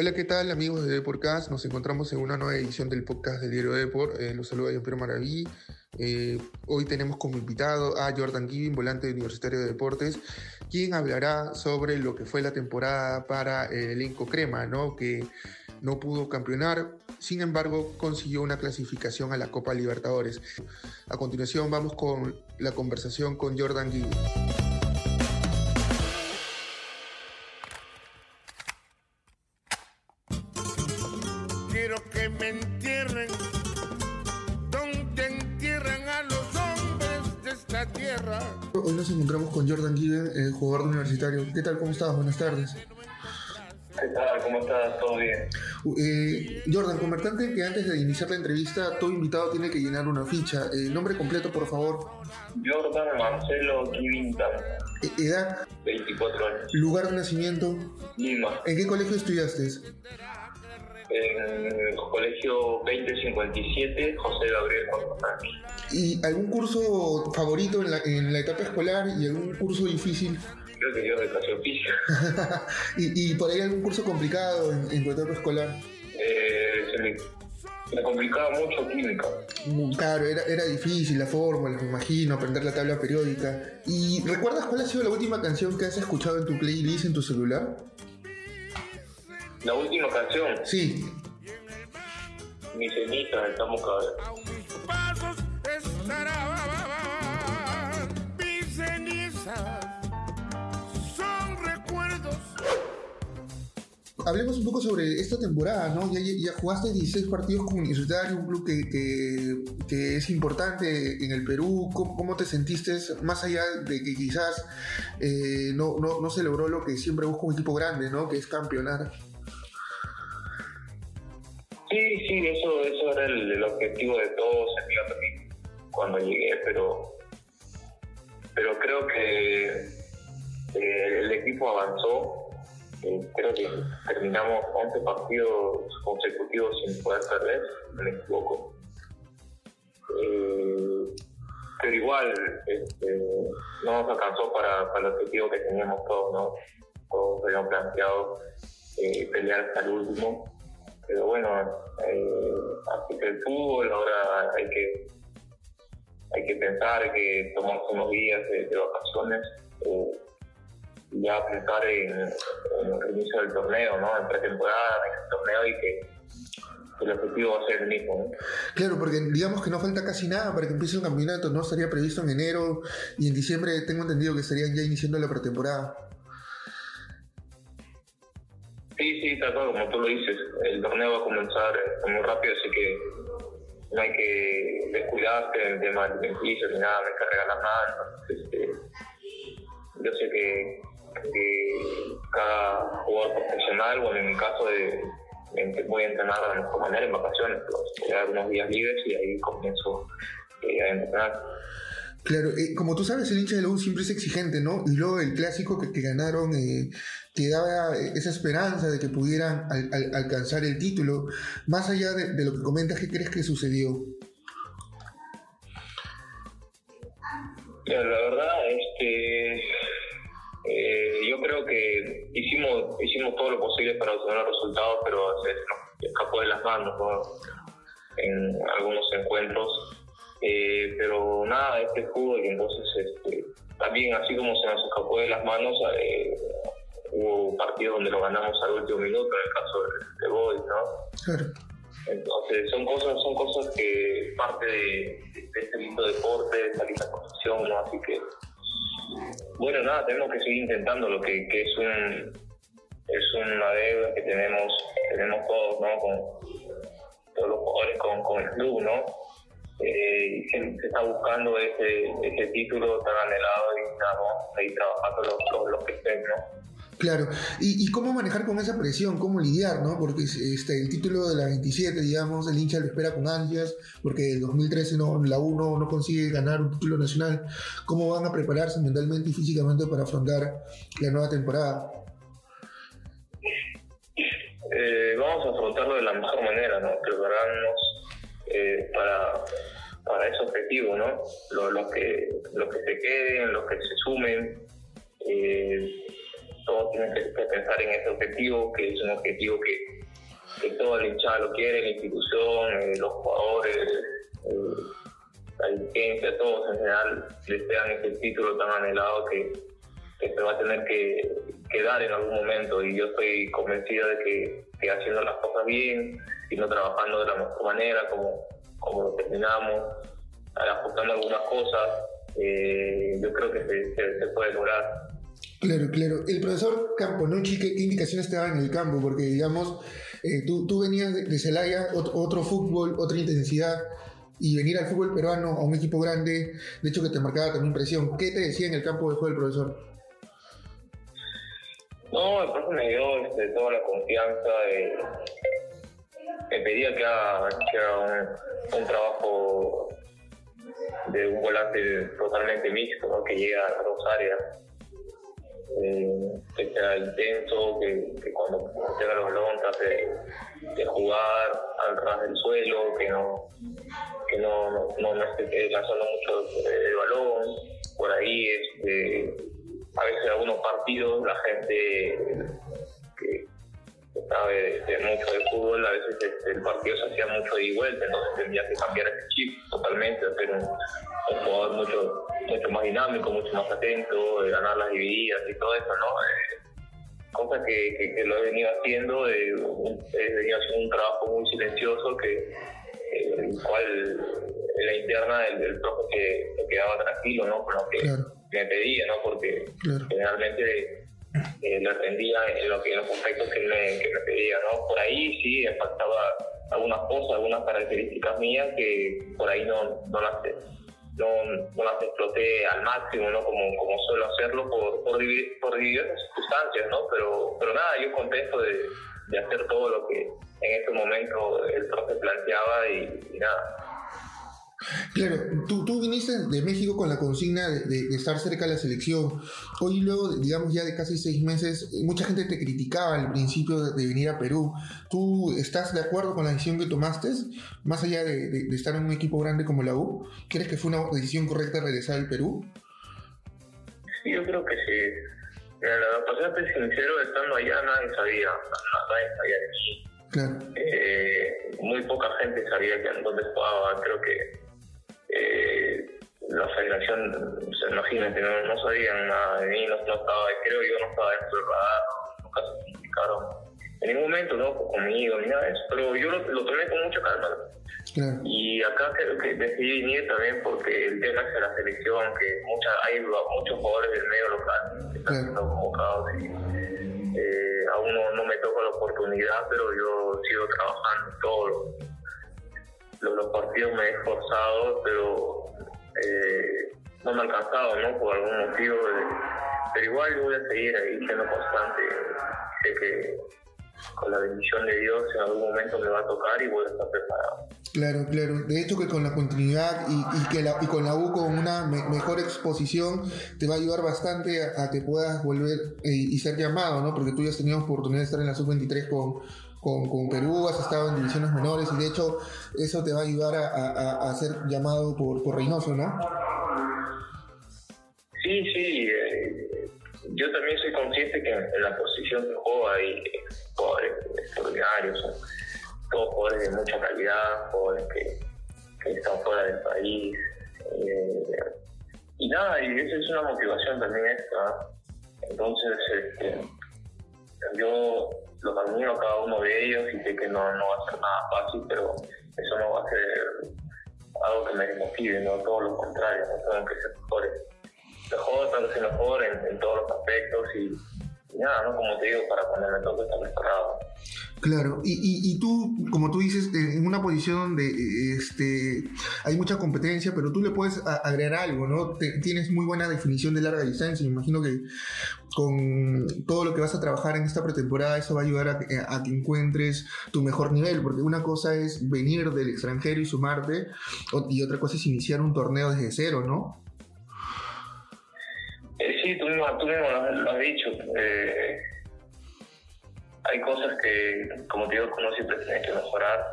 Hola, ¿qué tal amigos de Deportcast? Nos encontramos en una nueva edición del podcast del diario Deport. Eh, los saluda John Pedro Maraví. Eh, hoy tenemos como invitado a Jordan Giving, volante universitario de deportes, quien hablará sobre lo que fue la temporada para el elenco Crema, ¿no? que no pudo campeonar, sin embargo consiguió una clasificación a la Copa Libertadores. A continuación vamos con la conversación con Jordan Giving. Quiero que me entierren donde entierran a los hombres de esta tierra. Hoy nos encontramos con Jordan Given, el jugador universitario. ¿Qué tal? ¿Cómo estás? Buenas tardes. ¿Qué tal? ¿Cómo estás? ¿Todo bien? Eh, Jordan, comentante que antes de iniciar la entrevista, todo invitado tiene que llenar una ficha. Eh, nombre completo, por favor. Jordan Marcelo Kivintan, Eh, edad, 24 años, lugar de nacimiento. Lima, ¿En qué colegio estudiaste? En el colegio 2057, José Gabriel Cortázar. ¿Y algún curso favorito en la, en la etapa escolar y algún curso difícil? Creo que yo de educación física. y, y por ahí algún curso complicado en, en tu etapa escolar? Eh, se, me, me complicaba mucho química. Mm, Claro, era, era difícil la fórmula, me imagino, aprender la tabla periódica. ¿Y recuerdas cuál ha sido la última canción que has escuchado en tu playlist en tu celular? La última canción, Sí, Mi cenita, estamos cada A mis pasos estarán mis cenizas. Son recuerdos. hablemos un poco sobre esta temporada, ¿no? Ya, ya- ya jugaste 16 partidos con Universitario, un club que, que- que es importante en el Perú. ¿Cómo, cómo te sentiste, más allá de que quizás eh, no, no, no se logró lo que siempre busca un equipo grande, ¿no? Que es campeonar. Sí, sí, eso, eso era el, objetivo de todos en cuando llegué, pero, pero creo que eh, el equipo avanzó. Eh, creo que terminamos 11 partidos consecutivos sin poder perder, no me equivoco. Eh, pero igual, este, no nos alcanzó para, para el objetivo que teníamos todos, ¿no? Todos habíamos planteado pelear hasta el último pero bueno, eh, así que el fútbol ahora hay que hay que pensar, que tomarse unos días de, vacaciones eh, y ya pensar en, en el inicio del torneo, ¿no? En pretemporada, en el torneo y que el objetivo va a ser el mismo, ¿no? Claro, porque digamos que no falta casi nada para que empiece el campeonato, ¿no? Estaría previsto en enero y en diciembre tengo entendido que estarían ya iniciando la pretemporada. Sí, sí, tal cual, como tú lo dices, el torneo va a comenzar eh, muy rápido, así que no hay que descuidarse en el tema alimenticio ni nada, no hay que regalar nada. Este, yo sé que, cada jugador profesional, bueno, en mi caso, de, en- voy a entrenar de mejor manera en vacaciones, pero voy a dar unos días libres y ahí comienzo eh, a entrenar. Claro, eh, como tú sabes, el hincha de la U siempre es exigente, ¿no? Y luego el clásico que, que ganaron eh, te daba eh, esa esperanza de que pudieran al- al- alcanzar el título. Más allá de, lo que comentas, ¿qué crees que sucedió? La verdad, este, eh, yo creo que hicimos hicimos todo lo posible para obtener resultados, pero se escapó de las manos ¿no? en algunos encuentros. Eh, pero nada, este fútbol, y entonces este, también así como se nos escapó de las manos, eh, hubo partidos donde lo ganamos al último minuto, en el caso de, de Boys, ¿no? Claro. Entonces son cosas, son cosas que parte de, este lindo deporte, de esta linda profesión, ¿no? Así que bueno nada, tenemos que seguir intentando lo que, que es un es una deuda que tenemos, tenemos todos, ¿no? Con todos los jugadores con, con el club, ¿no? Eh, se, se está buscando ese, ese título tan anhelado y seguir trabajando los, los, los que estén, ¿no? Claro, y, y cómo manejar con esa presión, cómo lidiar, ¿no? Porque este, el título de la 27, digamos, el hincha lo espera con ansias, porque el 2013 no, la U no, no consigue ganar un título nacional. ¿Cómo van a prepararse mentalmente y físicamente para afrontar la nueva temporada? Eh, vamos a afrontarlo de la mejor manera, ¿no? Prepararnos eh, para, para ese objetivo, ¿no? Los, que, los que se queden, los que se sumen, eh, todos tienen que, pensar en ese objetivo, que es un objetivo que, que toda la hinchada lo quiere, la institución, eh, los jugadores, eh, la dirigencia, todos en general desean ese título tan anhelado que, se va a tener que, que, dar en algún momento y yo estoy convencido de que, que haciendo las cosas bien, y no trabajando de la mejor manera, como, como lo terminamos, ajustando algunas cosas, eh, yo creo que se, puede lograr. Claro, claro. El profesor Camponucci, ¿qué indicaciones te daba en el campo? Porque, digamos, eh, tú, tú venías de Celaya, otro, otro, fútbol, otra intensidad, y venir al fútbol peruano, a un equipo grande, de hecho que te marcaba también presión. ¿Qué te decía en el campo de juego el profesor? No, el profesor me dio este, toda la confianza, me pedía que haga, un, trabajo de un volante totalmente mixto, que llega a dos áreas, eh, que sea intenso, que, cuando llega el balón trate de, jugar al ras del suelo, que no que no, no, no, esté lanzando mucho el balón, por ahí veces la gente que sabe mucho de fútbol, a veces el partido se hacía mucho de vuelta, entonces tendría que cambiar ese chip totalmente, hacer un, jugador mucho, mucho más dinámico, mucho más atento, ganar las divididas y todo eso, ¿no? Eh, cosa que, que, lo he venido haciendo, eh, he venido haciendo un trabajo muy silencioso que el cual la interna el, el profe se, quedaba tranquilo, ¿no? Con lo que me pedía, ¿no? Porque generalmente eh, le atendía en, lo que, en los aspectos que me, que me pedía, ¿no? Por ahí sí faltaba algunas cosas, algunas características mías que por ahí no, no las no, no las exploté al máximo, ¿no? Como, como suelo hacerlo por, por, por diversas circunstancias, ¿no? Pero, pero nada, yo contento de, de hacer todo lo que en ese momento el profe planteaba y nada, Claro, tú, tú viniste de México con la consigna de, estar cerca de la selección. Hoy luego, digamos ya de casi seis meses, mucha gente te criticaba al principio de, venir a Perú. ¿Tú estás de acuerdo con la decisión que tomaste, más allá de, estar en un equipo grande como la U? ¿Crees que fue una decisión correcta regresar al Perú? Sí, yo creo que sí. Mira, la para ser sincero, estando allá nadie sabía, nadie sabía de mí. Claro. Eh, muy poca gente sabía que dónde estaba. Creo que la federación, se imagínate, no, no, sabían nada de mí, no, estaba, creo yo no estaba dentro del radar, nunca se comunicaron en ningún momento, ¿no? Conmigo, ni nada de eso, pero yo lo, lo tomé con mucha calma. Y acá creo que decidí venir también porque el tema es de la selección, que mucha, hay muchos jugadores del medio local que están siendo convocados y eh, aún no, no, me toca la oportunidad, pero yo sigo trabajando todos los, los partidos me he esforzado, pero eh, no me ha alcanzado, ¿no? Por algún motivo. pero igual yo voy a seguir ahí siendo constante. Sé que con la bendición de Dios en algún momento me va a tocar y voy a estar preparado. Claro, claro. De hecho que con la continuidad y, y que la, y con la U con una mejor exposición te va a ayudar bastante a, que puedas volver eh, y ser llamado, ¿no? Porque tú ya has tenido oportunidad de estar en la sub-23 con, con, con, Perú, has estado en divisiones menores y de hecho eso te va a ayudar a, ser llamado por, Reynoso, ¿no? Sí, sí. Eh, yo también soy consciente que en, la posición de juego hay jugadores extraordinarios, todos jugadores de mucha calidad, jugadores que, que están fuera del país. Eh, y nada, y eso es una motivación también esta. Entonces, este, yo los admiro a cada uno de ellos y sé que no, no va a ser nada fácil, pero eso no va a ser algo que me desmotive, no todo lo contrario, no tengo que ser mejores. Mejor, ser mejor en, en todos los aspectos y, nada, ¿no? Como te digo, para cuando me toque estar preparado. Claro, y, y, tú, como tú dices, en una posición donde este, hay mucha competencia, pero tú le puedes agregar algo, ¿no? tienes muy buena definición de larga distancia, me imagino que con todo lo que vas a trabajar en esta pretemporada, eso va a ayudar a, a que encuentres tu mejor nivel, porque una cosa es venir del extranjero y sumarte, y otra cosa es iniciar un torneo desde cero, ¿no? Eh, sí, tú mismo, tú mismo lo, has dicho. Eh, hay cosas que, como te digo, uno siempre tiene que mejorar.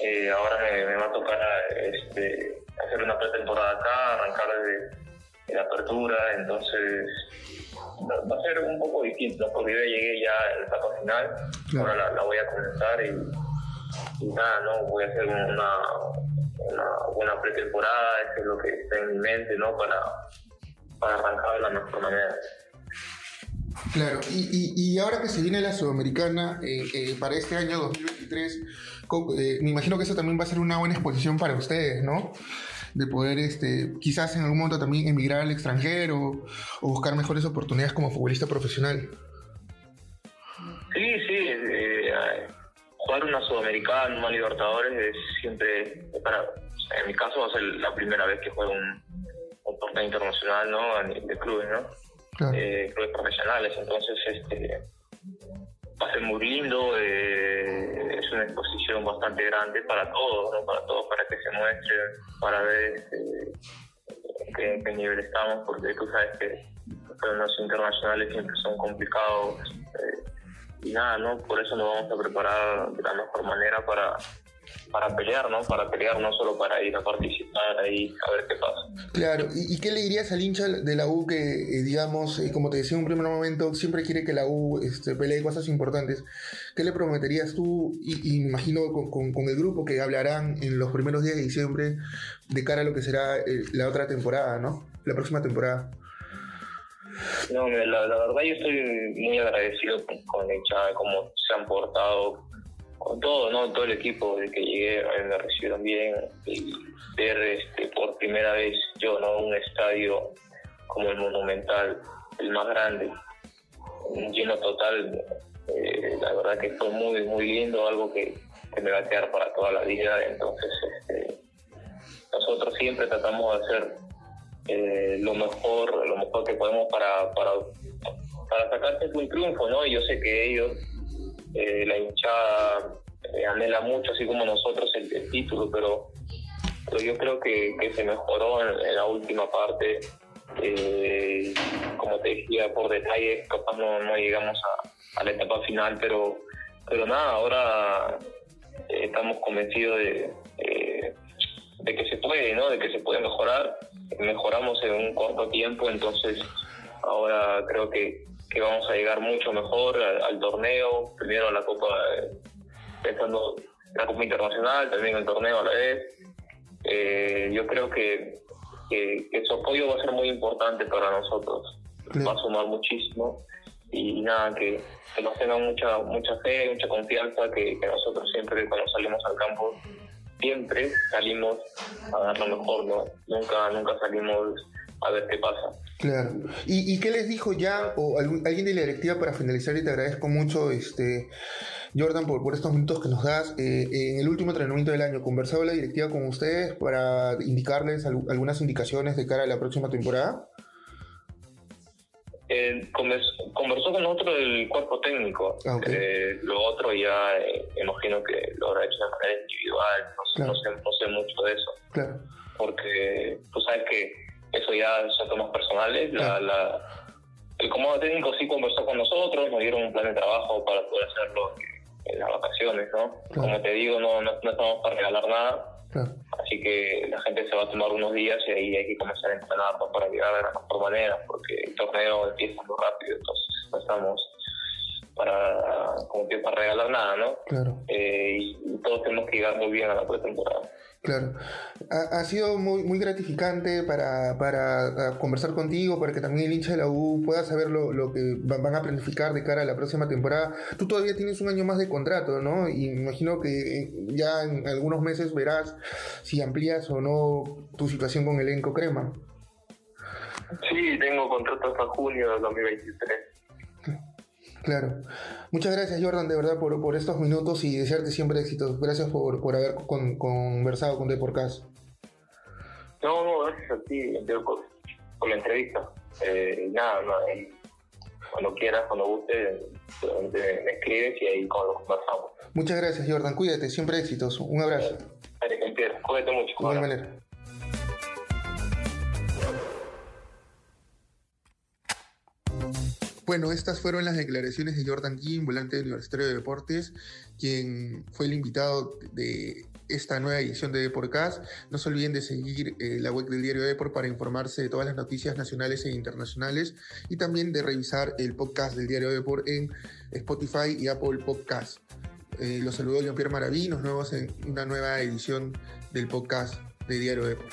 Eh, ahora me, va a tocar este, hacer una pretemporada acá, arrancar desde la apertura, entonces va a ser un poco distinto, porque yo llegué ya a la etapa final, Claro. ahora la, la voy a comenzar y, y nada, ¿no? Voy a hacer una, una buena pretemporada, eso es lo que está en mi mente, ¿no? Para, para arrancar de la mejor manera. Claro, y, y, y ahora que se viene la Sudamericana, eh, eh, para este año 2023, co- eh, me imagino que eso también va a ser una buena exposición para ustedes, ¿no? De poder, este, quizás en algún momento también emigrar al extranjero o buscar mejores oportunidades como futbolista profesional. Sí, sí, eh, jugar una Sudamericana, una Libertadores es siempre, para, en mi caso va a ser la primera vez que juego un, torneo internacional, ¿no? A nivel de clubes, ¿no? Claro. eh, clubes profesionales, entonces este va a ser muy lindo, eh, es una exposición bastante grande para todos, ¿no? para todos, para que se muestren, para ver este, en qué, en qué nivel estamos, porque tú sabes que los internacionales siempre son complicados eh, y nada, ¿no? Por eso nos vamos a preparar de la mejor manera para para pelear, ¿no? Para pelear, no solo para ir a participar ahí a ver qué pasa. Claro, ¿y, y qué le dirías al hincha de la U que, eh, digamos, eh, como te decía en un primer momento, siempre quiere que la U este, pelee cosas importantes? ¿Qué le prometerías tú, y, imagino con, con- con el grupo que hablarán en los primeros días de diciembre de cara a lo que será eh, la otra temporada, ¿no? La próxima temporada. No, la verdad yo estoy muy agradecido con, con la hinchada, cómo se han portado, con todo, ¿no? Todo el equipo, de que llegué, me recibieron bien, y ver este, por primera vez yo, ¿no? Un estadio como el Monumental, el más grande, lleno total, eh, la verdad que fue muy, muy lindo, algo que, que me va a quedar para toda la vida, entonces este, nosotros siempre tratamos de hacer eh, lo mejor lo mejor que podemos para para, para sacarse un triunfo no y yo sé que ellos eh, la hinchada eh, anhela mucho así como nosotros el, título pero pero yo creo que, que se mejoró en, la última parte Eh, como te decía por detalles capaz no, llegamos a, la etapa final pero pero nada ahora estamos convencidos de, de que se puede, ¿no? De que se puede mejorar. Mejoramos en un corto tiempo, entonces ahora creo que, que vamos a llegar mucho mejor al, al torneo, primero a la Copa, eh, pensando en la Copa Internacional, también el torneo a la vez. Eh, yo creo que, que, que su apoyo va a ser muy importante para nosotros, va a sumar muchísimo y nada, que, que nos tengan mucha mucha fe, mucha confianza, que, que nosotros siempre cuando salimos al campo, siempre salimos a dar lo mejor, ¿no? Nunca, nunca salimos a ver qué pasa. Claro. ¿Y, y qué les dijo ya o algún- alguien de la directiva para finalizar? Y te agradezco mucho, este Jordan, por, por estos minutos que nos das. Eh, en el último entrenamiento del año, ¿conversaba la directiva con ustedes para indicarles al- algunas indicaciones de cara a la próxima temporada? Eh, convers- conversó con nosotros el cuerpo técnico. Ah. Eh, lo otro ya eh, imagino que lo habrá hecho de manera individual, no, sé- Claro. no sé, no sé mucho de eso. Claro. porque tú sabes que eso ya son temas personales. La, la- el comando técnico sí conversó con nosotros, nos dieron un plan de trabajo para poder hacerlo en las vacaciones, ¿no? Claro. Como te digo, no, no, no estamos para regalar nada, Claro. así que la gente se va a tomar unos días y ahí hay que comenzar a entrenar ¿no? para llegar de la mejor manera, porque el torneo empieza muy rápido, entonces no estamos para, como que para regalar nada, ¿no? Claro. Eh, y todos tenemos que llegar muy bien a la pretemporada. Claro. Ha, ha sido muy, muy gratificante para, para conversar contigo, para que también el hincha de la U pueda saber lo, lo que va- van a planificar de cara a la próxima temporada. Tú todavía tienes un año más de contrato, ¿no? Y me imagino que eh, ya en algunos meses verás si amplías o no tu situación con elenco crema. Sí, tengo contrato hasta junio del 2023. Claro. Muchas gracias, Jordan, de verdad, por, por estos minutos y desearte siempre éxitos. Gracias por, por haber con- conversado con Deporcast. No, no, gracias a ti, por, por la entrevista. Eh, nada, nada, cuando quieras, cuando guste, me escribes y ahí con lo conversamos. Muchas gracias, Jordan. Cuídate, siempre éxitos. Un abrazo. Cuídate mucho. De manera. Bueno, estas fueron las declaraciones de Jordan King, volante Universitario de Deportes, quien fue el invitado de esta nueva edición de Deportcast. No se olviden de seguir eh, la web del diario Deport para informarse de todas las noticias nacionales e internacionales y también de revisar el podcast del diario Deport en Spotify y Apple Podcast. Eh, los saludo Jean-Pierre Maraví, nos vemos en una nueva edición del podcast de Diario Deport.